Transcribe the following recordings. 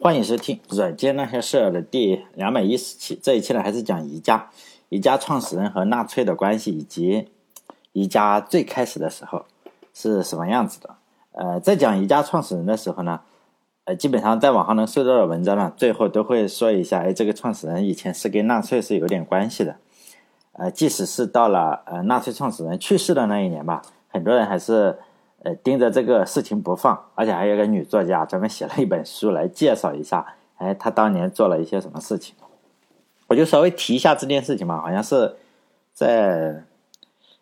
欢迎收听《软件那些事儿》的第两百一十期。这一期呢，还是讲宜家，宜家创始人和纳粹的关系，以及宜家最开始的时候是什么样子的。呃，在讲宜家创始人的时候呢，呃，基本上在网上能搜到的文章呢，最后都会说一下，哎，这个创始人以前是跟纳粹是有点关系的。呃，即使是到了呃纳粹创始人去世的那一年吧，很多人还是。呃，盯着这个事情不放，而且还有个女作家专门写了一本书来介绍一下，哎，她当年做了一些什么事情。我就稍微提一下这件事情吧，好像是在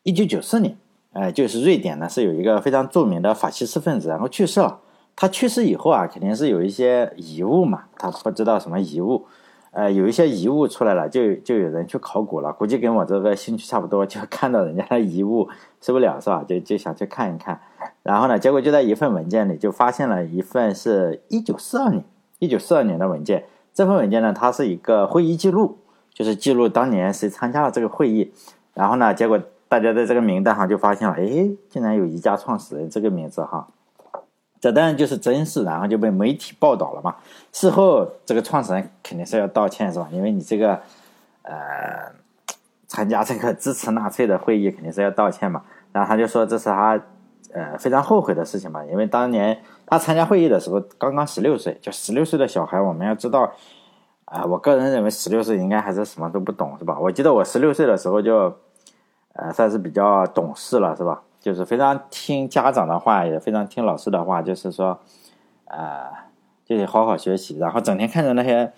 一九九四年，哎，就是瑞典呢是有一个非常著名的法西斯分子，然后去世了。他去世以后啊，肯定是有一些遗物嘛，他不知道什么遗物。呃，有一些遗物出来了，就就有人去考古了，估计跟我这个兴趣差不多，就看到人家的遗物受不了是吧？就就想去看一看，然后呢，结果就在一份文件里就发现了一份是一九四二年一九四二年的文件。这份文件呢，它是一个会议记录，就是记录当年谁参加了这个会议。然后呢，结果大家在这个名单上就发现了，哎，竟然有宜家创始人这个名字哈。这当然就是真事，然后就被媒体报道了嘛。事后这个创始人肯定是要道歉，是吧？因为你这个，呃，参加这个支持纳粹的会议，肯定是要道歉嘛。然后他就说这是他，呃，非常后悔的事情嘛。因为当年他参加会议的时候刚刚十六岁，就十六岁的小孩，我们要知道，啊，我个人认为十六岁应该还是什么都不懂，是吧？我记得我十六岁的时候就，呃，算是比较懂事了，是吧？就是非常听家长的话，也非常听老师的话，就是说，呃，就得好好学习，然后整天看着那些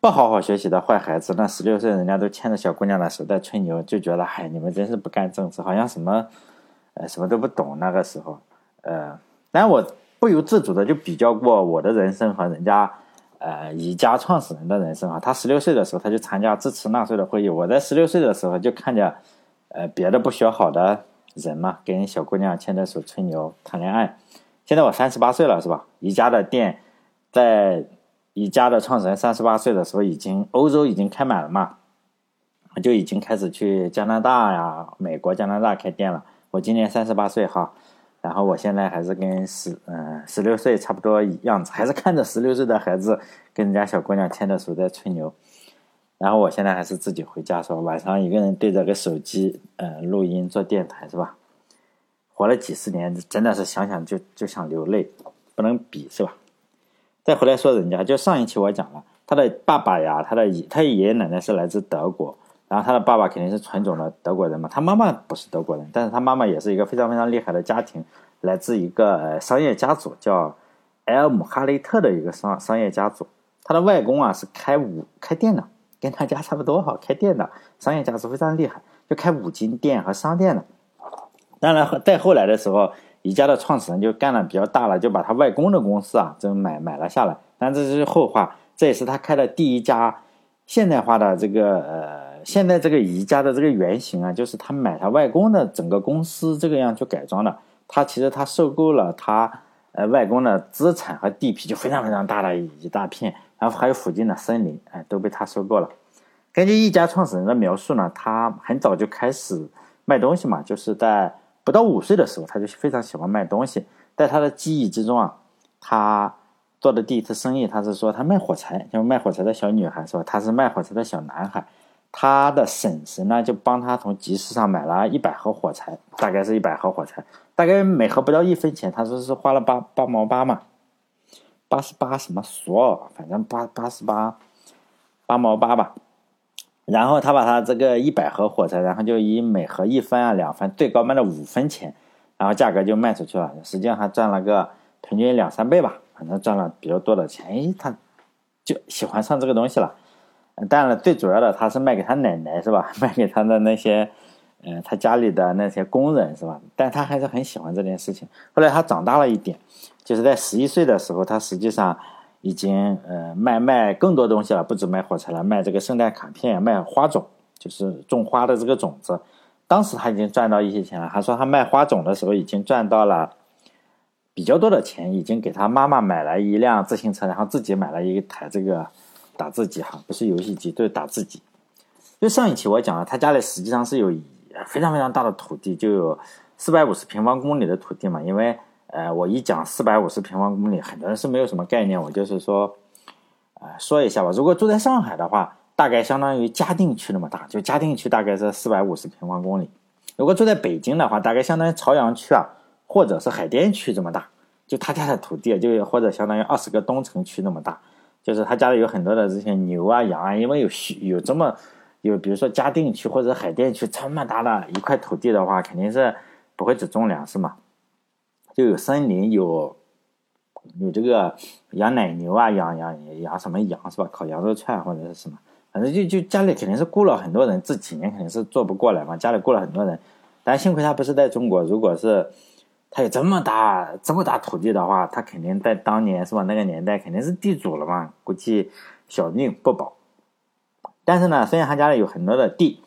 不好好学习的坏孩子，那十六岁人家都牵着小姑娘的手在吹牛，就觉得，嗨，你们真是不干正事，好像什么，呃，什么都不懂。那个时候，呃，但我不由自主的就比较过我的人生和人家，呃，宜家创始人的人生啊。他十六岁的时候，他就参加支持纳粹的会议，我在十六岁的时候就看着，呃，别的不学好的。人嘛，跟小姑娘牵着手吹牛谈恋爱。现在我三十八岁了，是吧？宜家的店，在宜家的创始人三十八岁的时候，已经欧洲已经开满了嘛，就已经开始去加拿大呀、美国、加拿大开店了。我今年三十八岁哈，然后我现在还是跟十嗯十六岁差不多样子，还是看着十六岁的孩子跟人家小姑娘牵着手在吹牛。然后我现在还是自己回家，说晚上一个人对着个手机，呃，录音做电台，是吧？活了几十年，真的是想想就就想流泪，不能比，是吧？再回来说人家，就上一期我讲了，他的爸爸呀，他的爷，他爷爷奶奶是来自德国，然后他的爸爸肯定是纯种的德国人嘛，他妈妈不是德国人，但是他妈妈也是一个非常非常厉害的家庭，来自一个商业家族，叫埃尔姆哈雷特的一个商商业家族，他的外公啊是开五开店的。跟他家差不多哈，开店的商业家族非常厉害，就开五金店和商店的。当然，再后来的时候，宜家的创始人就干了比较大了，就把他外公的公司啊，就买买了下来。但这是后话，这也是他开的第一家现代化的这个呃，现在这个宜家的这个原型啊，就是他买他外公的整个公司这个样去改装的。他其实他收购了他呃外公的资产和地皮，就非常非常大的一大片。然后还有附近的森林，哎，都被他收购了。根据一家创始人的描述呢，他很早就开始卖东西嘛，就是在不到五岁的时候，他就非常喜欢卖东西。在他的记忆之中啊，他做的第一次生意，他是说他卖火柴，就卖火柴的小女孩是吧？他是卖火柴的小男孩，他的婶婶呢就帮他从集市上买了一百盒火柴，大概是一百盒火柴，大概每盒不到一分钱，他说是花了八八毛八嘛。八十八什么索，反正八八十八八毛八吧。然后他把他这个一百盒火柴，然后就以每盒一分啊两分，最高卖了五分钱，然后价格就卖出去了。实际上还赚了个平均两三倍吧，反正赚了比较多的钱。哎，他就喜欢上这个东西了。当然，最主要的他是卖给他奶奶是吧？卖给他的那些，嗯，他家里的那些工人是吧？但他还是很喜欢这件事情。后来他长大了一点。就是在十一岁的时候，他实际上已经呃卖卖更多东西了，不止卖火柴了，卖这个圣诞卡片，卖花种，就是种花的这个种子。当时他已经赚到一些钱了。他说他卖花种的时候已经赚到了比较多的钱，已经给他妈妈买了一辆自行车，然后自己买了一台这个打字机哈，不是游戏机，对，打字机。就上一期我讲了，他家里实际上是有非常非常大的土地，就有四百五十平方公里的土地嘛，因为。呃，我一讲四百五十平方公里，很多人是没有什么概念。我就是说，呃，说一下吧。如果住在上海的话，大概相当于嘉定区那么大，就嘉定区大概是四百五十平方公里。如果住在北京的话，大概相当于朝阳区啊，或者是海淀区这么大。就他家的土地，就或者相当于二十个东城区那么大。就是他家里有很多的这些牛啊、羊啊，因为有有这么有，比如说嘉定区或者海淀区这么大的一块土地的话，肯定是不会只种粮食嘛，就有森林有。有这个养奶牛啊，养养养什么羊是吧？烤羊肉串或者是什么，反正就就家里肯定是雇了很多人，这几年肯定是做不过来嘛。家里雇了很多人，但幸亏他不是在中国。如果是他有这么大这么大土地的话，他肯定在当年是吧？那个年代肯定是地主了嘛，估计小命不保。但是呢，虽然他家里有很多的地，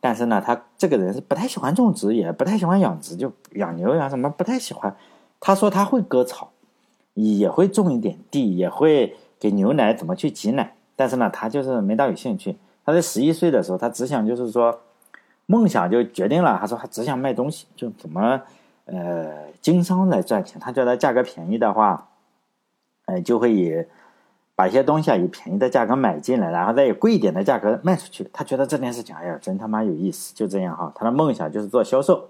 但是呢，他这个人是不太喜欢种植，也不太喜欢养殖，就养牛养什么不太喜欢。他说他会割草。也会种一点地，也会给牛奶怎么去挤奶，但是呢，他就是没大有兴趣。他在十一岁的时候，他只想就是说，梦想就决定了。他说他只想卖东西，就怎么呃经商来赚钱。他觉得价格便宜的话，呃就会以把一些东西啊以便宜的价格买进来，然后再以贵一点的价格卖出去。他觉得这件事情哎呀真他妈有意思，就这样哈。他的梦想就是做销售。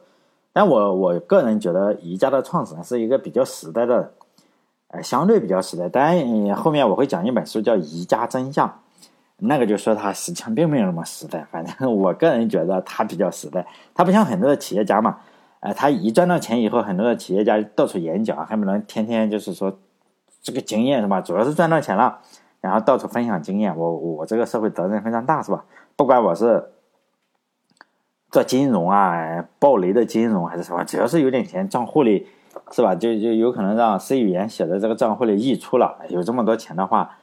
但我我个人觉得宜家的创始人是一个比较实在的。呃，相对比较实在，当然后面我会讲一本书叫《宜家真相》，那个就说他实际上并没有那么实在。反正我个人觉得他比较实在，他不像很多的企业家嘛，呃，他一赚到钱以后，很多的企业家到处演讲，还不能天天就是说这个经验是吧？主要是赚到钱了，然后到处分享经验。我我这个社会责任非常大是吧？不管我是做金融啊，暴雷的金融还是什么，只要是有点钱，账户里。是吧？就就有可能让 C 语言写的这个账户里溢出了，有这么多钱的话，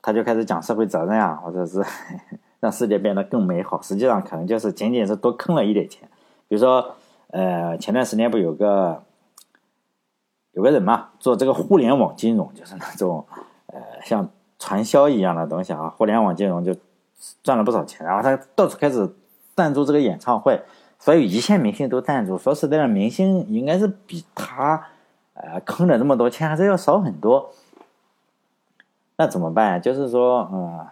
他就开始讲社会责任啊，或者是 让世界变得更美好。实际上可能就是仅仅是多坑了一点钱。比如说，呃，前段时间不有个有个人嘛，做这个互联网金融，就是那种呃像传销一样的东西啊，互联网金融就赚了不少钱，然后他到处开始赞助这个演唱会。所有一线明星都赞助，说实在的，明星应该是比他，呃，坑的这么多钱还是要少很多。那怎么办？就是说，嗯，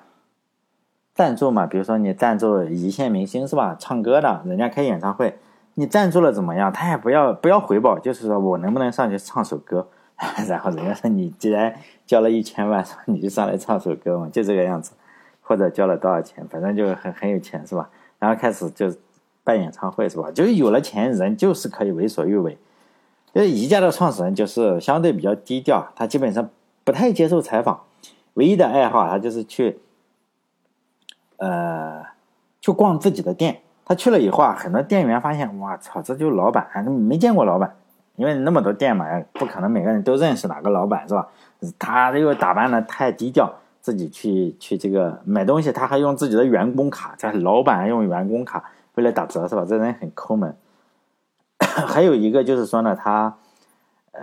赞助嘛，比如说你赞助一线明星是吧？唱歌的，人家开演唱会，你赞助了怎么样？他也不要不要回报，就是说我能不能上去唱首歌？然后人家说你既然交了一千万，你就上来唱首歌嘛，就这个样子。或者交了多少钱，反正就很很有钱是吧？然后开始就。办演唱会是吧？就是有了钱，人就是可以为所欲为。就是宜家的创始人就是相对比较低调，他基本上不太接受采访，唯一的爱好他就是去，呃，去逛自己的店。他去了以后啊，很多店员发现，哇操，这就是老板，没见过老板，因为那么多店嘛，不可能每个人都认识哪个老板是吧？他又打扮的太低调，自己去去这个买东西，他还用自己的员工卡，这老板用员工卡。为了打折是吧？这人很抠门。还有一个就是说呢，他，呃，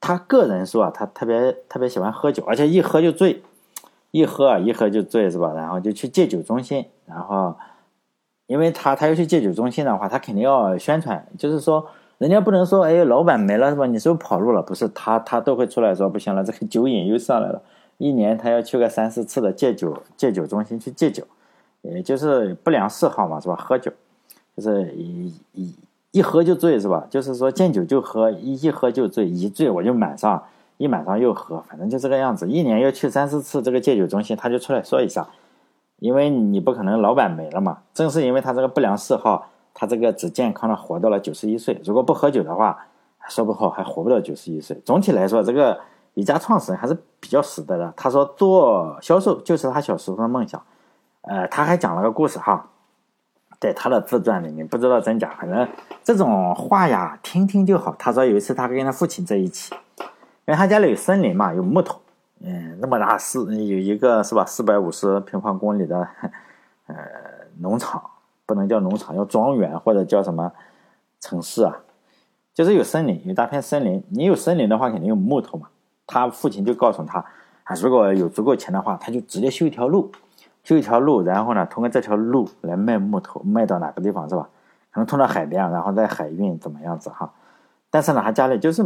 他个人说啊，他特别特别喜欢喝酒，而且一喝就醉，一喝啊一喝就醉是吧？然后就去戒酒中心，然后，因为他他要去戒酒中心的话，他肯定要宣传，就是说人家不能说哎，老板没了是吧？你是不是跑路了？不是，他他都会出来说不行了，这个酒瘾又上来了，一年他要去个三四次的戒酒戒酒中心去戒酒。也就是不良嗜好嘛，是吧？喝酒，就是一一一喝就醉，是吧？就是说见酒就喝，一一喝就醉，一醉我就满上，一满上又喝，反正就这个样子。一年要去三四次这个戒酒中心，他就出来说一下，因为你不可能老板没了嘛。正是因为他这个不良嗜好，他这个只健康的活到了九十一岁。如果不喝酒的话，说不好还活不到九十一岁。总体来说，这个一家创始人还是比较实在的。他说做销售就是他小时候的梦想。呃，他还讲了个故事哈，在他的自传里面，不知道真假，反正这种话呀，听听就好。他说有一次他跟他父亲在一起，因为他家里有森林嘛，有木头，嗯，那么大四有一个是吧，四百五十平方公里的呃农场，不能叫农场，叫庄园或者叫什么城市啊，就是有森林，有大片森林。你有森林的话，肯定有木头嘛。他父亲就告诉他啊，如果有足够钱的话，他就直接修一条路。修一条路，然后呢，通过这条路来卖木头，卖到哪个地方是吧？可能通到海边，然后在海运怎么样子哈？但是呢，他家里就是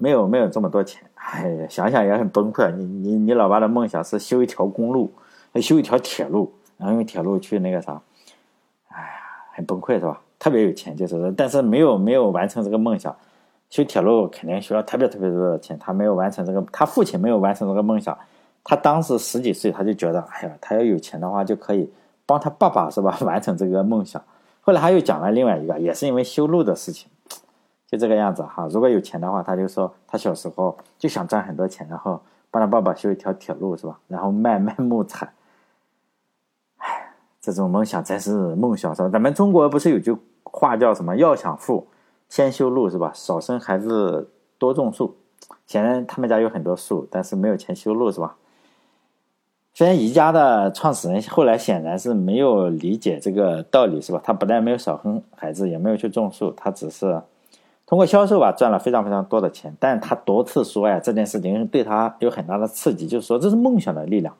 没有没有这么多钱，哎，想想也很崩溃。你你你老爸的梦想是修一条公路，修一条铁路，然后用铁路去那个啥，哎呀，很崩溃是吧？特别有钱就是，但是没有没有完成这个梦想。修铁路肯定需要特别特别多的钱，他没有完成这个，他父亲没有完成这个梦想。他当时十几岁，他就觉得，哎呀，他要有钱的话就可以帮他爸爸是吧，完成这个梦想。后来他又讲了另外一个，也是因为修路的事情，就这个样子哈。如果有钱的话，他就说他小时候就想赚很多钱，然后帮他爸爸修一条铁路是吧，然后卖 卖木材。哎，这种梦想真是梦想是吧？咱们中国不是有句话叫什么？要想富。先修路是吧？少生孩子，多种树。显然他们家有很多树，但是没有钱修路是吧？虽然宜家的创始人后来显然是没有理解这个道理是吧？他不但没有少生孩子，也没有去种树，他只是通过销售吧赚了非常非常多的钱。但是他多次说呀，这件事情对他有很大的刺激，就是说这是梦想的力量。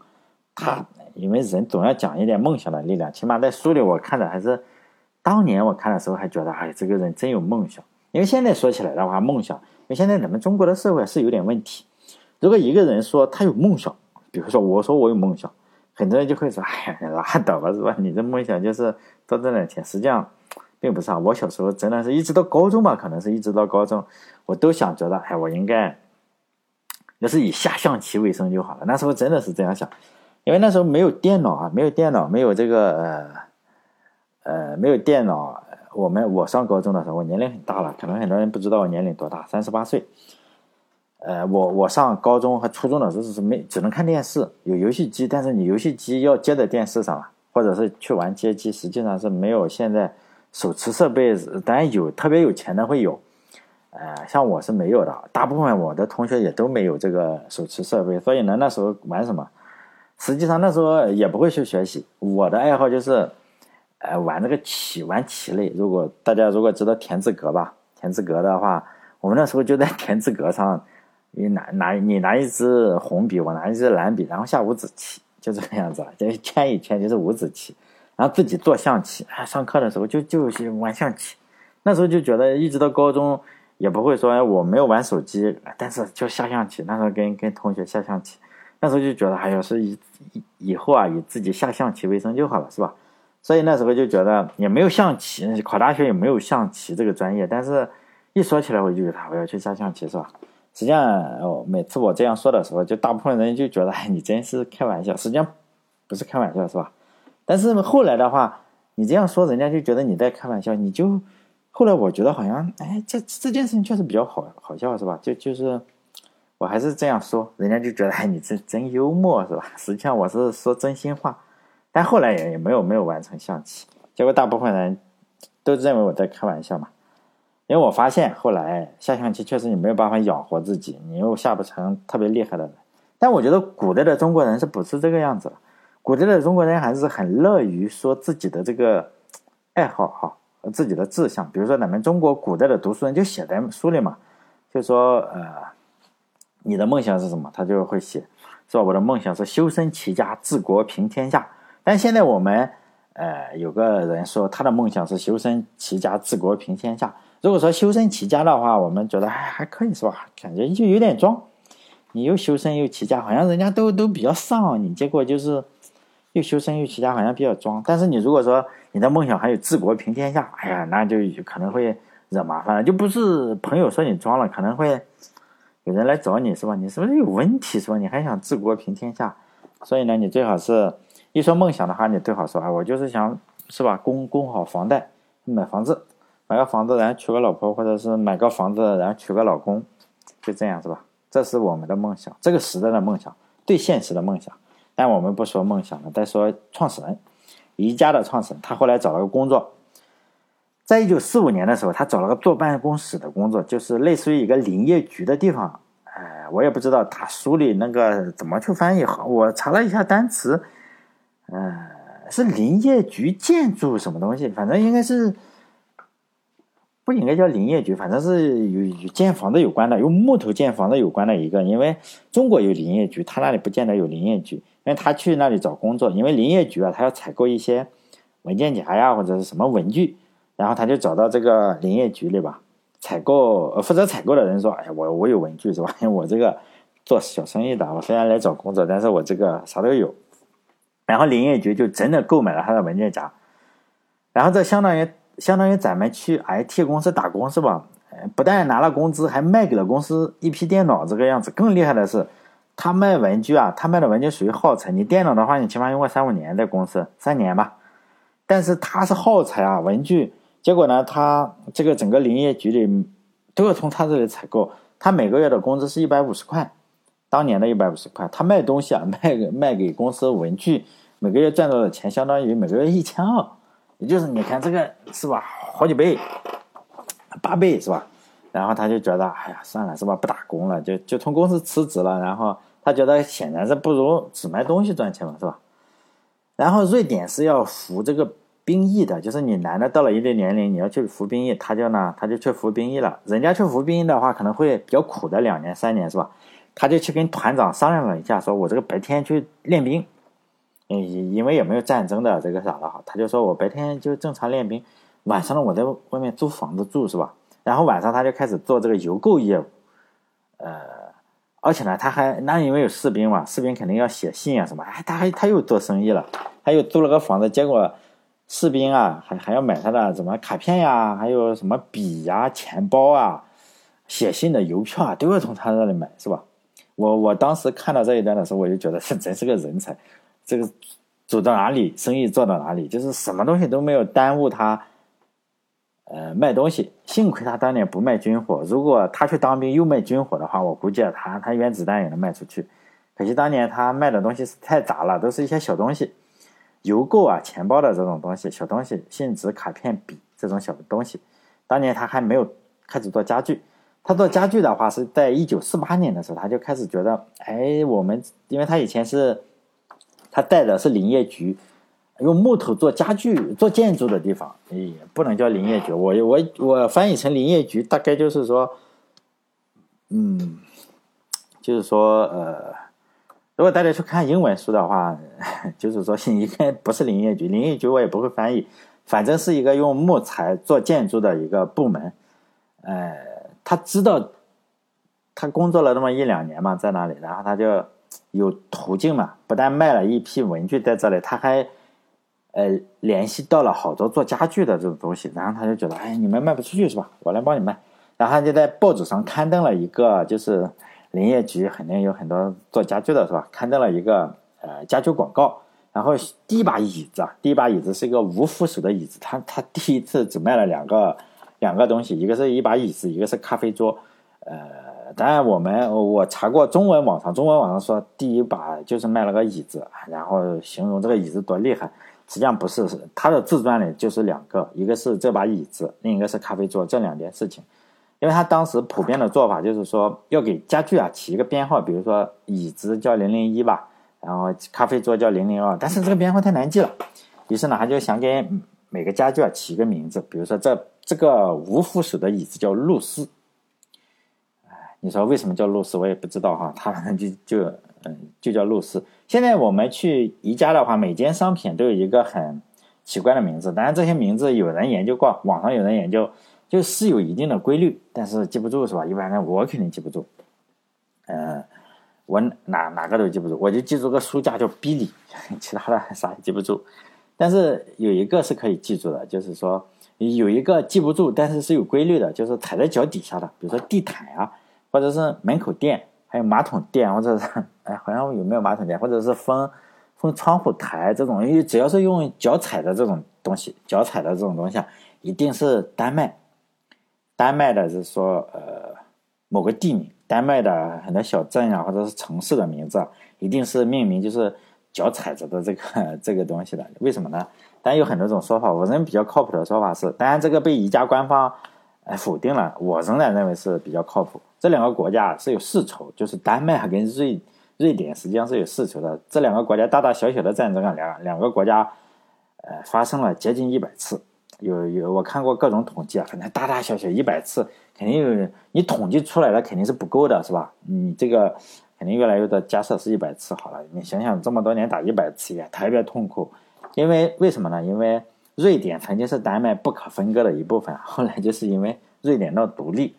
他因为人总要讲一点梦想的力量，起码在书里我看着还是。当年我看的时候还觉得，哎，这个人真有梦想。因为现在说起来的话，梦想，因为现在咱们中国的社会是有点问题。如果一个人说他有梦想，比如说我说我有梦想，很多人就会说，哎呀，拉倒吧，是吧？你这梦想就是多挣点钱。实际上，并不是啊。我小时候真的是一直到高中吧，可能是一直到高中，我都想觉得，哎，我应该要是以下象棋为生就好了。那时候真的是这样想，因为那时候没有电脑啊，没有电脑，没有这个呃。呃，没有电脑。我们我上高中的时候，我年龄很大了，可能很多人不知道我年龄多大，三十八岁。呃，我我上高中和初中的时候是没只能看电视，有游戏机，但是你游戏机要接在电视上，或者是去玩街机，实际上是没有现在手持设备。当然有特别有钱的会有，呃，像我是没有的，大部分我的同学也都没有这个手持设备，所以呢，那时候玩什么？实际上那时候也不会去学习，我的爱好就是。呃，玩那个棋，玩棋类。如果大家如果知道田字格吧，田字格的话，我们那时候就在 田字格上，你拿拿你拿一支红笔，我拿一支蓝笔，然后下五子棋，就这个样子，就圈一圈就是五子棋，然后自己做象棋。哎，上课的时候就就是玩象棋。那时候就觉得，一直到高中也不会说我没有玩手机，但是就下象棋。那时候跟跟同学下象棋，那时候就觉得，哎呀，是以以后啊，以自己下象棋为生就好了，是吧？所以那时候就觉得也没有象棋，考大学也没有象棋这个专业。但是，一说起来我就觉得我要去下象棋，是吧？实际上，哦，每次我这样说的时候，就大部分人就觉得，哎，你真是开玩笑。实际上，不是开玩笑，是吧？但是后来的话，你这样说，人家就觉得你在开玩笑。你就后来我觉得好像，哎，这这件事情确实比较好好笑，是吧？就就是我还是这样说，人家就觉得，哎，你 这真幽默，是吧？实际上我是说真心话。但后来也也没有没有完成象棋，结果大部分人都认为我在开玩笑嘛。因为我发现后来下象棋确实你没有办法养活自己，你又下不成特别厉害的人。但我觉得古代的中国人是不是这个样子？古代的中国人还是很乐于说自己的这个爱好哈，自己的志向。比如说咱们中国古代的读书人就写在书里嘛，就说呃，你的梦想是什么？他就会写，说我的梦想是修身齐家治国平天下。但现在我们，呃，有个人说他的梦想是修身齐家治国平天下。如果说修身齐家的话，我们觉得还还可以是吧？感觉就有点装，你又修身又齐家，好像人家都都比较丧，你结果就是又修身又齐家，好像比较装。但是你如果说你的梦想还有治国平天下，哎呀，那就可能会惹麻烦了，就不是朋友说你装了，可能会有人来找你是吧？你是不是有问题是吧？你还想治国平天下？所以呢，你最好是。一说梦想的话，你最好说啊，我就是想是吧，供供好房贷，买房子，买个房子，然后娶个老婆，或者是买个房子，然后娶个老公，就这样是吧？这是我们的梦想，这个时代的梦想，最现实的梦想。但我们不说梦想了，再说创始人，宜家的创始人，他后来找了个工作，在一九四五年的时候，他找了个坐办公室的工作，就是类似于一个林业局的地方。哎，我也不知道他书里那个怎么去翻译好，我查了一下单词。嗯，是林业局建筑什么东西？反正应该是不应该叫林业局，反正是有与建房子有关的，用木头建房子有关的一个。因为中国有林业局，他那里不见得有林业局。因为他去那里找工作，因为林业局啊，他要采购一些文件夹呀或者是什么文具，然后他就找到这个林业局里吧。采购呃负责采购的人说：“哎呀，我我有文具是吧？我这个做小生意的，我虽然来找工作，但是我这个啥都有。”然后林业局就真的购买了他的文件夹，然后这相当于相当于咱们去 IT 公司打工是吧？不但拿了工资，还卖给了公司一批电脑这个样子。更厉害的是，他卖文具啊，他卖的文具属于耗材。你电脑的话，你起码用个三五年在公司，三年吧。但是他是耗材啊，文具。结果呢，他这个整个林业局里都要从他这里采购。他每个月的工资是一百五十块，当年的一百五十块。他卖东西啊，卖卖给公司文具。每个月赚到的钱相当于每个月一千二，也就是你看这个是吧，好几倍，八倍是吧？然后他就觉得，哎呀，算了是吧，不打工了，就就从公司辞职了。然后他觉得显然是不如只卖东西赚钱嘛，是吧？然后瑞典是要服这个兵役的，就是你男的到了一定年龄，你要去服兵役，他就呢，他就去服兵役了。人家去服兵役的话，可能会比较苦的两年三年是吧？他就去跟团长商量了一下，说我这个白天去练兵。因因为也没有战争的这个啥了哈，他就说我白天就正常练兵，晚上呢我在外面租房子住是吧？然后晚上他就开始做这个邮购业务，呃，而且呢他还那因为有士兵嘛，士兵肯定要写信啊什么，哎，他还他又做生意了，他又租了个房子，结果士兵啊还还要买他的什么卡片呀，还有什么笔呀、钱包啊、写信的邮票啊，都要从他那里买是吧？我我当时看到这一段的时候，我就觉得这真是个人才。这个走到哪里，生意做到哪里，就是什么东西都没有耽误他，呃，卖东西。幸亏他当年不卖军火，如果他去当兵又卖军火的话，我估计他他原子弹也能卖出去。可惜当年他卖的东西是太杂了，都是一些小东西，邮购啊、钱包的这种东西，小东西，信纸、卡片、笔这种小东西。当年他还没有开始做家具，他做家具的话是在一九四八年的时候，他就开始觉得，哎，我们因为他以前是。他带的是林业局，用木头做家具、做建筑的地方，也不能叫林业局。我我我翻译成林业局，大概就是说，嗯，就是说，呃，如果大家去看英文书的话，就是说应该不是林业局，林业局我也不会翻译，反正是一个用木材做建筑的一个部门。呃，他知道，他工作了那么一两年嘛，在那里，然后他就。有途径嘛？不但卖了一批文具在这里，他还，呃，联系到了好多做家具的这种东西。然后他就觉得，哎，你们卖不出去是吧？我来帮你卖。然后就在报纸上刊登了一个，就是林业局肯定有很多做家具的是吧？刊登了一个呃家具广告。然后第一把椅子啊，第一把椅子是一个无扶手的椅子。他他第一次只卖了两个两个东西，一个是一把椅子，一个是咖啡桌，呃。当然，我们我查过中文网上，中文网上说第一把就是卖了个椅子，然后形容这个椅子多厉害。实际上不是，是他的自传里就是两个，一个是这把椅子，另一个是咖啡桌这两件事情。因为他当时普遍的做法就是说要给家具啊起一个编号，比如说椅子叫零零一吧，然后咖啡桌叫零零二，但是这个编号太难记了，于是呢他就想给每个家具啊起一个名字，比如说这这个无扶手的椅子叫露丝。你说为什么叫露丝？我也不知道哈，他反正就就嗯就叫露丝。现在我们去宜家的话，每件商品都有一个很奇怪的名字，当然这些名字有人研究过，网上有人研究，就是有一定的规律，但是记不住是吧？一般人我肯定记不住，嗯，我哪哪个都记不住，我就记住个书架叫比利，其他的啥也记不住。但是有一个是可以记住的，就是说有一个记不住，但是是有规律的，就是踩在脚底下的，比如说地毯啊。或者是门口垫，还有马桶垫，或者是哎，好像有没有马桶垫，或者是封封窗户台这种，因为只要是用脚踩的这种东西，脚踩的这种东西啊，一定是丹麦。丹麦的是说，呃，某个地名，丹麦的很多小镇啊，或者是城市的名字啊，一定是命名就是脚踩着的这个这个东西的。为什么呢？但有很多种说法，我认为比较靠谱的说法是，当然这个被宜家官方哎否定了，我仍然认为是比较靠谱。这两个国家是有世仇，就是丹麦跟瑞瑞典实际上是有世仇的。这两个国家大大小小的战争啊，两两个国家，呃，发生了接近一百次。有有我看过各种统计啊，反正大大小小一百次，肯定有你统计出来的肯定是不够的，是吧？你这个肯定越来越多。假设是一百次好了，你想想这么多年打一百次也特别痛苦。因为为什么呢？因为瑞典曾经是丹麦不可分割的一部分，后来就是因为瑞典的独立。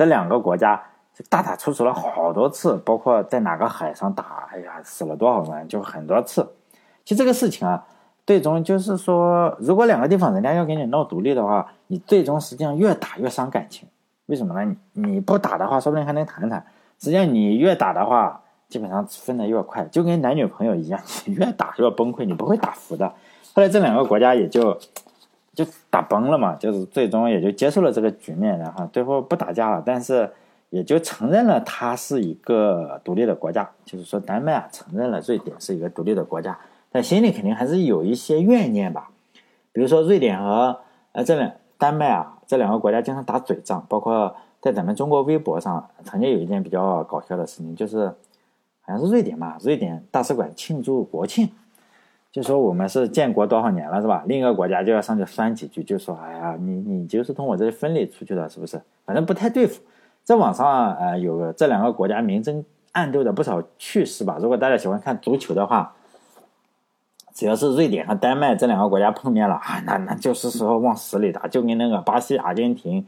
这两个国家就大打出手了好多次，包括在哪个海上打，哎呀，死了多少人，就很多次。其实这个事情啊，最终就是说，如果两个地方人家要给你闹独立的话，你最终实际上越打越伤感情。为什么呢？你你不打的话，说不定还能谈谈。实际上你越打的话，基本上分的越快，就跟男女朋友一样，你越打越崩溃，你不会打服的。后来这两个国家也就就打崩了嘛，就是最终也就接受了这个局面，然后最后不打架了，但是也就承认了它是一个独立的国家，就是说丹麦啊承认了瑞典是一个独立的国家，但心里肯定还是有一些怨念吧。比如说瑞典和呃这两丹麦啊这两个国家经常打嘴仗，包括在咱们中国微博上曾经有一件比较搞笑的事情，就是好像是瑞典嘛，瑞典大使馆庆祝国庆。就说我们是建国多少年了，是吧？另一个国家就要上去酸几句，就说：“哎呀，你你就是从我这里分离出去的，是不是？反正不太对付。”在网上呃有个这两个国家明争暗斗的不少趣事吧。如果大家喜欢看足球的话，只要是瑞典和丹麦这两个国家碰面了啊，那那就是说往死里打，就跟那个巴西、阿根廷、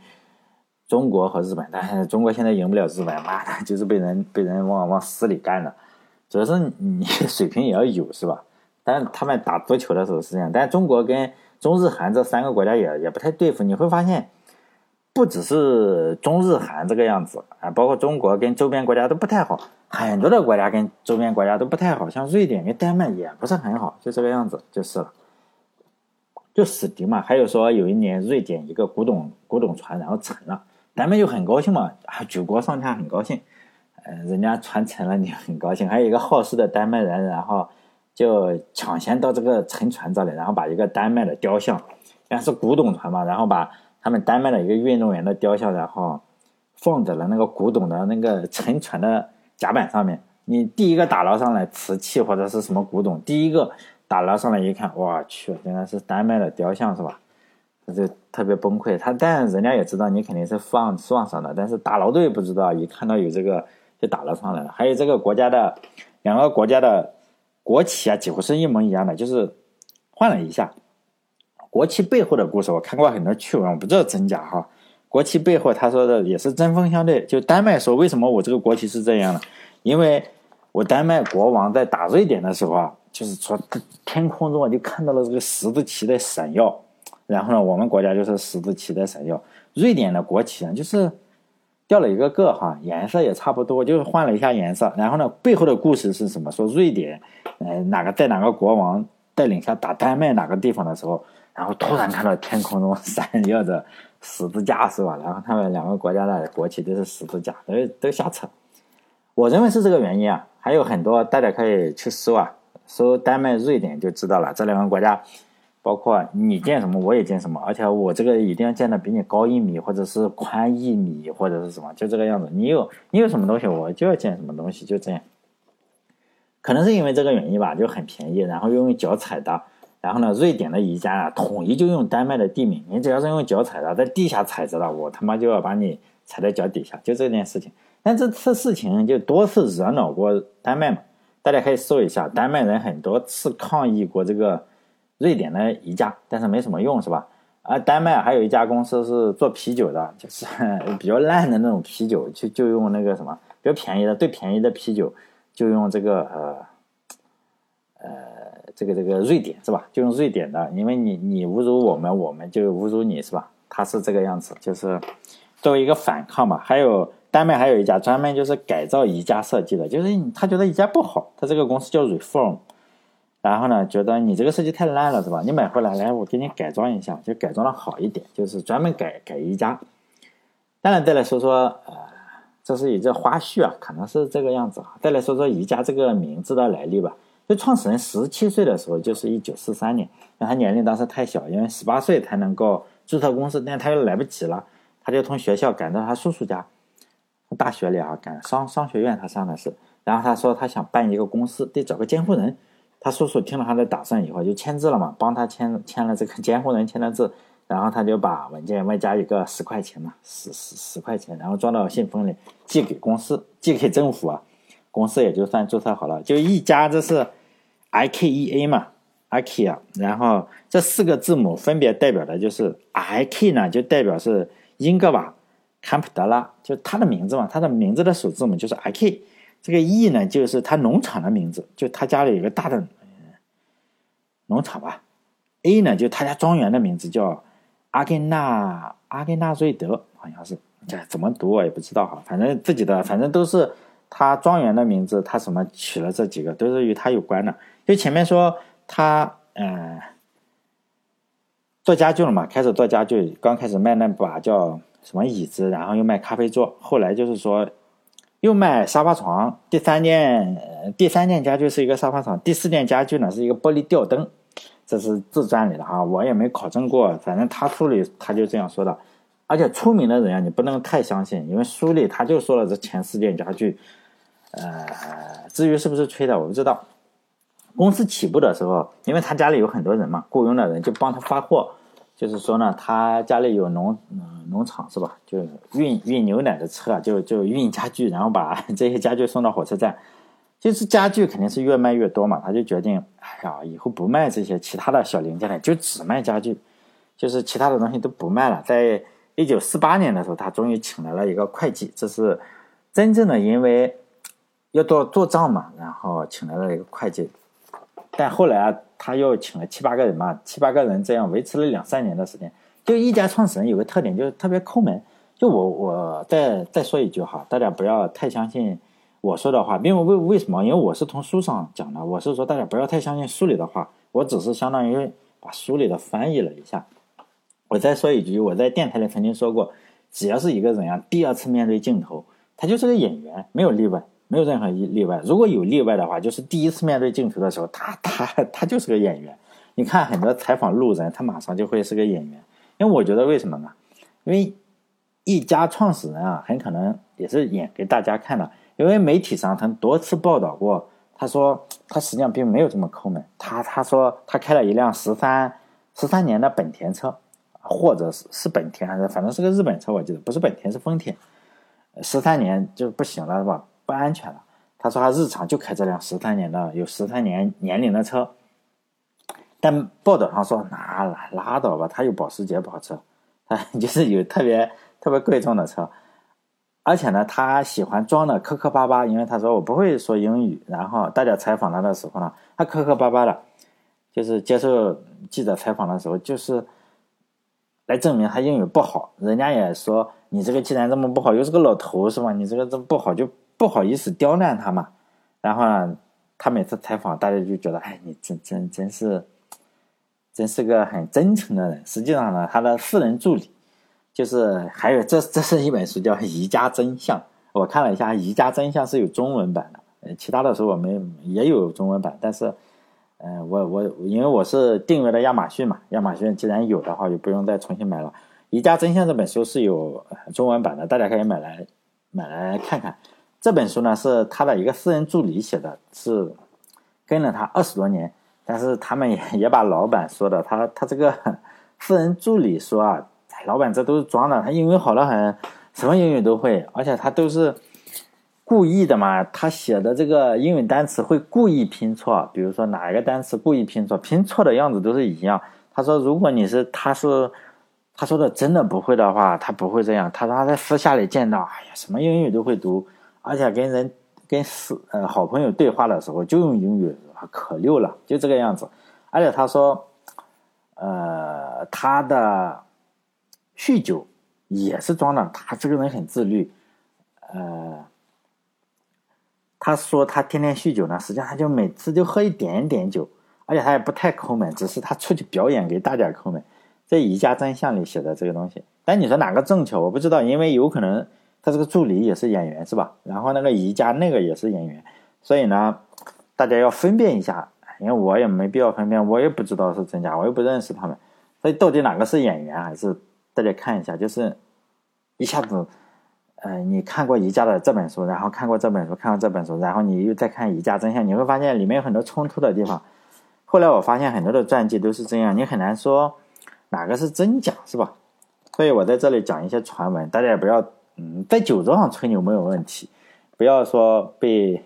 中国和日本，但是中国现在赢不了日本，妈的，就是被人被人往往死里干的。主要是你 水平也要有，是吧？但他们打足球的时候是这样，但中国跟中日韩这三个国家也也不太对付。你会发现，不只是中日韩这个样子啊，包括中国跟周边国家都不太好，很多的国家跟周边国家都不太好，像瑞典跟丹麦也不是很好，就这个样子就是了，就死敌嘛。还有说有一年瑞典一个古董古董船然后沉了，丹麦就很高兴嘛，啊举国上下很高兴，呃人家船沉了你很高兴，还有一个好事的丹麦人然后。就抢先到这个沉船这里，然后把一个丹麦的雕像，然是古董船嘛，然后把他们丹麦的一个运动员的雕像，然后放在了那个古董的那个沉船的甲板上面。你第一个打捞上来瓷器或者是什么古董，第一个打捞上来一看，我去，原来是丹麦的雕像是吧？他就特别崩溃。他但人家也知道你肯定是放放上的，但是打捞队不知道，一看到有这个就打捞上来了。还有这个国家的两个国家的。国旗啊，几乎是一模一样的，就是换了一下。国旗背后的故事，我看过很多趣闻，我不知道真假哈。国旗背后他说的也是针锋相对。就丹麦说，为什么我这个国旗是这样的？因为我丹麦国王在打瑞典的时候啊，就是说天空中啊就看到了这个十字旗在闪耀，然后呢，我们国家就是十字旗在闪耀。瑞典的国旗啊，就是。掉了一个个哈，颜色也差不多，就是换了一下颜色。然后呢，背后的故事是什么？说瑞典，呃，哪个在哪个国王带领下打丹麦哪个地方的时候，然后突然看到天空中闪耀着十字架，是吧？然后他们两个国家的国旗都是十字架，都都瞎扯。我认为是这个原因啊，还有很多，大家可以去搜啊，搜丹麦、瑞典就知道了，这两个国家。包括你建什么，我也建什么，而且我这个一定要建的比你高一米，或者是宽一米，或者是什么，就这个样子。你有你有什么东西，我就要建什么东西，就这样。可能是因为这个原因吧，就很便宜，然后又用脚踩的。然后呢，瑞典的宜家啊，统一就用丹麦的地名。你只要是用脚踩的，在地下踩着的，我他妈就要把你踩在脚底下，就这件事情。但这次事情就多次惹恼过丹麦嘛，大家可以搜一下，丹麦人很多次抗议过这个。瑞典的宜家，但是没什么用，是吧？而丹麦还有一家公司是做啤酒的，就是 比较烂的那种啤酒，就就用那个什么比较便宜的，最便宜的啤酒就用这个呃呃这个这个瑞典是吧？就用瑞典的，因为你你侮辱我们，我们就侮辱你是吧？他是这个样子，就是作为一个反抗嘛。还有丹麦还有一家专门就是改造宜家设计的，就是他觉得宜家不好，他这个公司叫 Reform。然后呢，觉得你这个设计太烂了，是吧？你买回来，来我给你改装一下，就改装的好一点，就是专门改改宜家。当然，再来说说，呃，这是一个花絮啊，可能是这个样子啊。再来说说宜家这个名字的来历吧。就创始人十七岁的时候，就是一九四三年，那他年龄当时太小，因为十八岁才能够注册公司，但他又来不及了，他就从学校赶到他叔叔家，大学里啊，赶商商学院他上的是，然后他说他想办一个公司，得找个监护人。他叔叔听了他的打算以后，就签字了嘛，帮他签签了这个 监护人签了字，然后他就把文件外加一个十块钱嘛，十十十块钱，然后装到信封里寄给公司，寄给政府啊，公司也就算注册好了。就一家这是 I K E A 嘛，IKEA，然后这四个字母分别代表的就是 I K 呢，就代表是英格瓦·坎普德拉，就他的名字嘛，他的名字的首字母就是 I K。这个 E 呢，就是他农场的名字，就他家里有个大的农场吧。A 呢，就他家庄园的名字叫阿根纳阿根纳瑞德，好像是，这怎么读我也不知道哈。反正自己的，反正都是他庄园的名字，他什么取了这几个都是与他有关的。就前面说他嗯做家具了嘛，开始做家具，刚开始卖那把叫什么椅子，然后又卖咖啡桌，后来就是说。又卖沙发床，第三件第三件家具是一个沙发床，第四件家具呢是一个玻璃吊灯，这是自传里的哈，我也没考证过，反正他书里他就这样说的。而且出名的人啊，你不能太相信，因为书里他就说了这前四件家具，呃，至于是不是吹的我不知道。公司起步的时候，因为他家里有很多人嘛，雇佣的人就帮他发货。就是说呢，他家里有农嗯农场是吧？就运运牛奶的车，就就运家具，然后把 这些家具送到火车站。就是家具肯定是越卖越多嘛，他就决定，哎呀，以后不卖这些其他的小零件了，就只卖家具，就是其他的东西都不卖了。在一九四八年的时候，他终于请来了一个会计，这是真正的因为要做做账嘛，然后请来了一个会计。但后来啊。他又请了七八个人嘛，七八个人这样维持了两三年的时间。就一家创始人有个特点，就是特别抠门。就我我再再说一句哈，大家不要太相信我说的话，因为为为什么？因为我是从书上讲的，我是说大家不要太相信书里的话，我只是相当于把书里的翻译了一下。我再说一句，我在电台里曾经说过，只要是一个人啊，第二次面对镜头，他就是个演员，没有例外。没有任何例例外，如果有例外的话，就是第一次面对镜头的时候，他他他就是个演员。你看很多采访路人，他马上就会是个演员。因为我觉得为什么呢？因为一家创始人啊，很可能也是演给大家看的。因为媒体上曾多次报道过，他说他实际上并没有这么抠门。他他说他开了一辆十三十三年的本田车，或者是是本田还是反正是个日本车，我记得不是本田是丰田，十三年就不行了是吧？不安全了。他说他日常就开这辆十三年的有十三年年龄的车，但报道上说那拉拉倒吧，他有保时捷跑车，他 就是有特别特别贵重的车，而且呢，他喜欢装的磕磕巴巴，因为他说我不会说英语。然后大家采访他的时候呢，他磕磕巴巴的，就是接受记者采访的时候，就是来证明他英语不好。人家也说你这个既然这么不好，又是个老头是吧？你这个这么不好就。不好意思刁难他嘛，然后呢，他每次采访，大家就觉得，哎，你真真真是，真是个很真诚的人。实际上呢，他的私人助理，就是还有这这是一本书叫《宜家真相》，我看了一下，《宜家真相》是有中文版的，其他的时候我们也有中文版，但是，嗯，我我因为我是订阅了亚马逊嘛，亚马逊既然有的话，就不用再重新买了。《宜家真相》这本书是有中文版的，大家可以买来买来看看。这本书呢是他的一个私人助理写的，是跟了他二十多年，但是他们也也把老板说的，他他这个私人助理说啊，老板这都是装的，他英语好的很，什么英语都会，而且他都是故意的嘛，他写的这个英语单词会故意拼错，比如说哪一个单词故意拼错，拼错的样子都是一样。他说如果你是他是他说的真的不会的话，他不会这样。他说他在私下里见到，哎呀，什么英语都会读。而且跟人跟死呃好朋友对话的时候就用英语可溜了，就这个样子。而且他说，呃，他的酗酒也是装的，他这个人很自律。呃，他说他天天酗酒呢，实际上他就每次就喝一点点酒，而且他也不太抠门，只是他出去表演给大家抠门。在《宜家真相》里写的这个东西，但你说哪个正确，我不知道，因为有可能。他这个助理也是演员是吧？然后那个宜家那个也是演员，所以呢，大家要分辨一下，因为我也没必要分辨，我也不知道是真假，我又不认识他们，所以到底哪个是演员还是大家看一下，就是一下子，呃，你看过宜家的这本书，然后看过这本书，看过这本书，然后你又再看宜家真相，你会发现里面有很多冲突的地方。后来我发现很多的传记都是这样，你很难说哪个是真假，是吧？所以我在这里讲一些传闻，大家也不要。嗯，在酒桌上吹牛没有问题，不要说被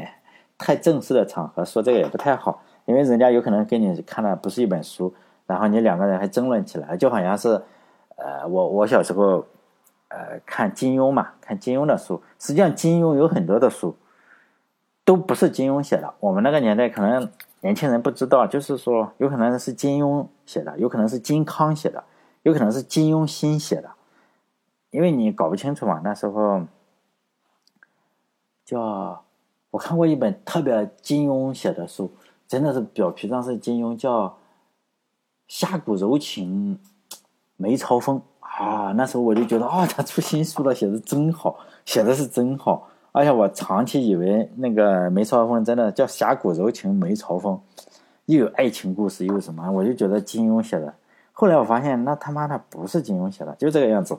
太正式的场合说这个也不太好，因为人家有可能跟你看的不是一本书，然后你两个人还争论起来，就好像是，呃，我我小时候呃看金庸嘛，看金庸的书，实际上金庸有很多的书都不是金庸写的。我们那个年代可能年轻人不知道，就是说有可能是金庸写的，有可能是金康写的，有可能是金庸新写的，因为你搞不清楚嘛。那时候叫我看过一本特别金庸写的书，真的是表皮上是金庸，叫《侠骨柔情梅超风》啊。那时候我就觉得啊，他出新书了，写的真好，写的是真好。而且我长期以为那个梅超风真的叫《侠骨柔情梅超风》，又有爱情故事，又有什么，我就觉得金庸写的。后来我发现，那他妈的不是金庸写的，就这个样子。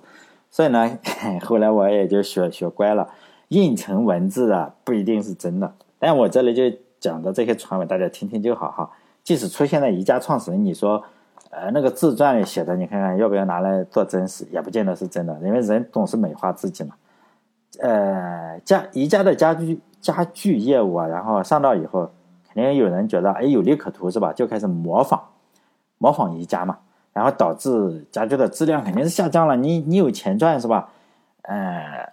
所以呢，后来我也就学学乖了，印成文字啊，不一定是真的。但我这里就讲的这些传闻，大家听听就好哈。即使出现在宜家创始人，你说，呃，那个自传里写的，你看看要不要拿来做真实，也不见得是真的，因为人总是美化自己嘛。呃，家宜家的家居家具业务啊，然后上到以后，肯定有人觉得哎有利可图是吧？就开始模仿，模仿宜家嘛，然后导致家具的质量肯定是下降了。你你有钱赚是吧？呃，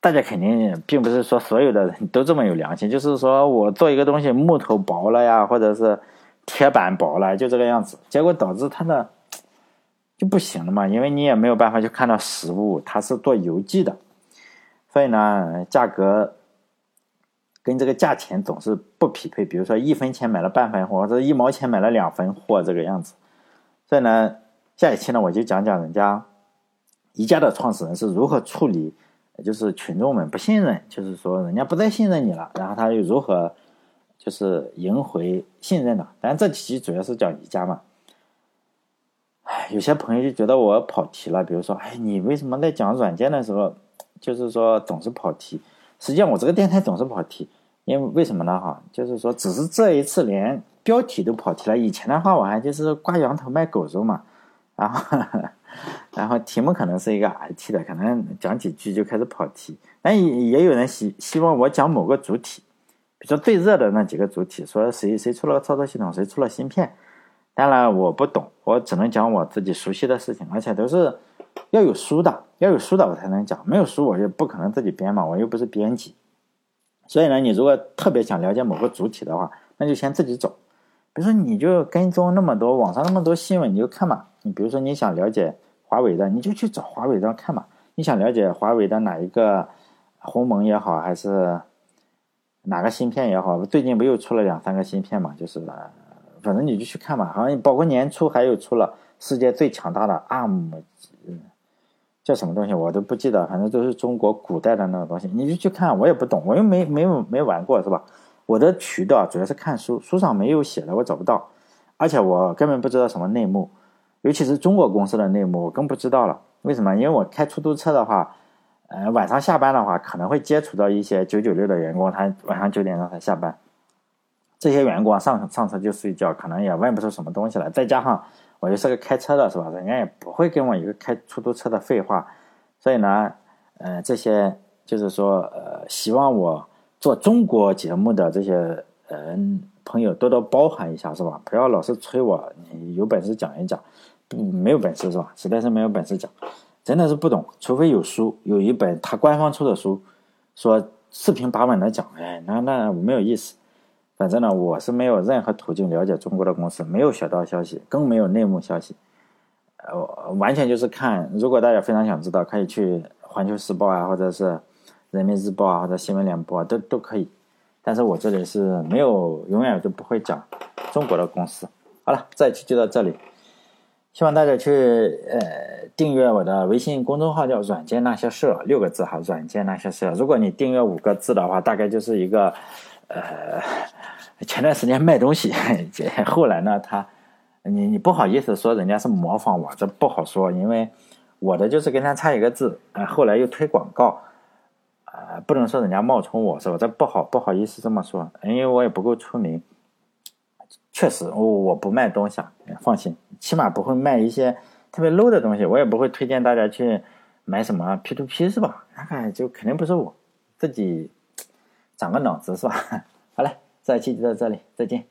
大家肯定并不是说所有的人都这么有良心，就是说我做一个东西木头薄了呀，或者是铁板薄了，就这个样子，结果导致它的就不行了嘛，因为你也没有办法去看到实物，它是做邮寄的。所以呢，价格跟这个价钱总是不匹配。比如说，一分钱买了半分货，或者一毛钱买了两分货，这个样子。所以呢，下一期呢，我就讲讲人家宜家的创始人是如何处理，就是群众们不信任，就是说人家不再信任你了，然后他又如何就是赢回信任的。当然，这期主要是讲宜家嘛。哎，有些朋友就觉得我跑题了，比如说，哎，你为什么在讲软件的时候？就是说总是跑题，实际上我这个电台总是跑题，因为为什么呢？哈，就是说只是这一次连标题都跑题了。以前的话我还就是挂羊头卖狗肉嘛，然后 然后题目可能是一个 IT 的，可能讲几句就开始跑题。但也也有人希希望我讲某个主体，比如说最热的那几个主体，说谁谁出了操作系统，谁出了芯片。当然我不懂，我只能讲我自己熟悉的事情，而且都是。要有书的，要有书的我才能讲，没有书我就不可能自己编嘛，我又不是编辑。所以呢，你如果特别想了解某个主体的话，那就先自己走。比如说，你就跟踪那么多网上那么多新闻，你就看嘛。你比如说你想了解华为的，你就去找华为的看嘛。你想了解华为的哪一个鸿蒙也好，还是哪个芯片也好，最近不又出了两三个芯片嘛？就是反正你就去看嘛。好像包括年初还有出了世界最强大的 ARM。叫什么东西我都不记得，反正都是中国古代的那个东西，你就去看，我也不懂，我又没没没玩过，是吧？我的渠道主要是看书，书上没有写的我找不到，而且我根本不知道什么内幕，尤其是中国公司的内幕，我更不知道了。为什么？因为我开出租车的话，呃，晚上下班的话可能会接触到一些九九六的员工，他晚上九点钟才下班，这些员工上上车就睡觉，可能也问不出什么东西来，再加上。我就是个开车的，是吧？人家也不会跟我一个开出租车的废话，所以呢，呃，这些就是说，呃，希望我做中国节目的这些呃朋友多多包涵一下，是吧？不要老是催我，你有本事讲一讲，不没有本事是吧？实在是没有本事讲，真的是不懂，除非有书，有一本他官方出的书，说四平八稳的讲，哎，那那没有意思。反正呢，我是没有任何途径了解中国的公司，没有小道消息，更没有内幕消息，呃，完全就是看。如果大家非常想知道，可以去《环球时报》啊，或者是《人民日报》啊，或者《新闻联播》啊，都都可以。但是我这里是没有，永远都不会讲中国的公司。好了，这一期就到这里，希望大家去呃订阅我的微信公众号，叫“软件那些事”，六个字哈，“软件那些事”。如果你订阅五个字的话，大概就是一个。呃，前段时间卖东西，后来呢，他，你你不好意思说人家是模仿我，这不好说，因为我的就是跟他差一个字，呃，后来又推广告，呃，不能说人家冒充我是吧？这不好不好意思这么说，因为我也不够出名，确实我我不卖东西啊，放心，起码不会卖一些特别 low 的东西，我也不会推荐大家去买什么 P to P 是吧？那就肯定不是我自己。长个脑子是吧？好嘞，这期就到这里，再见。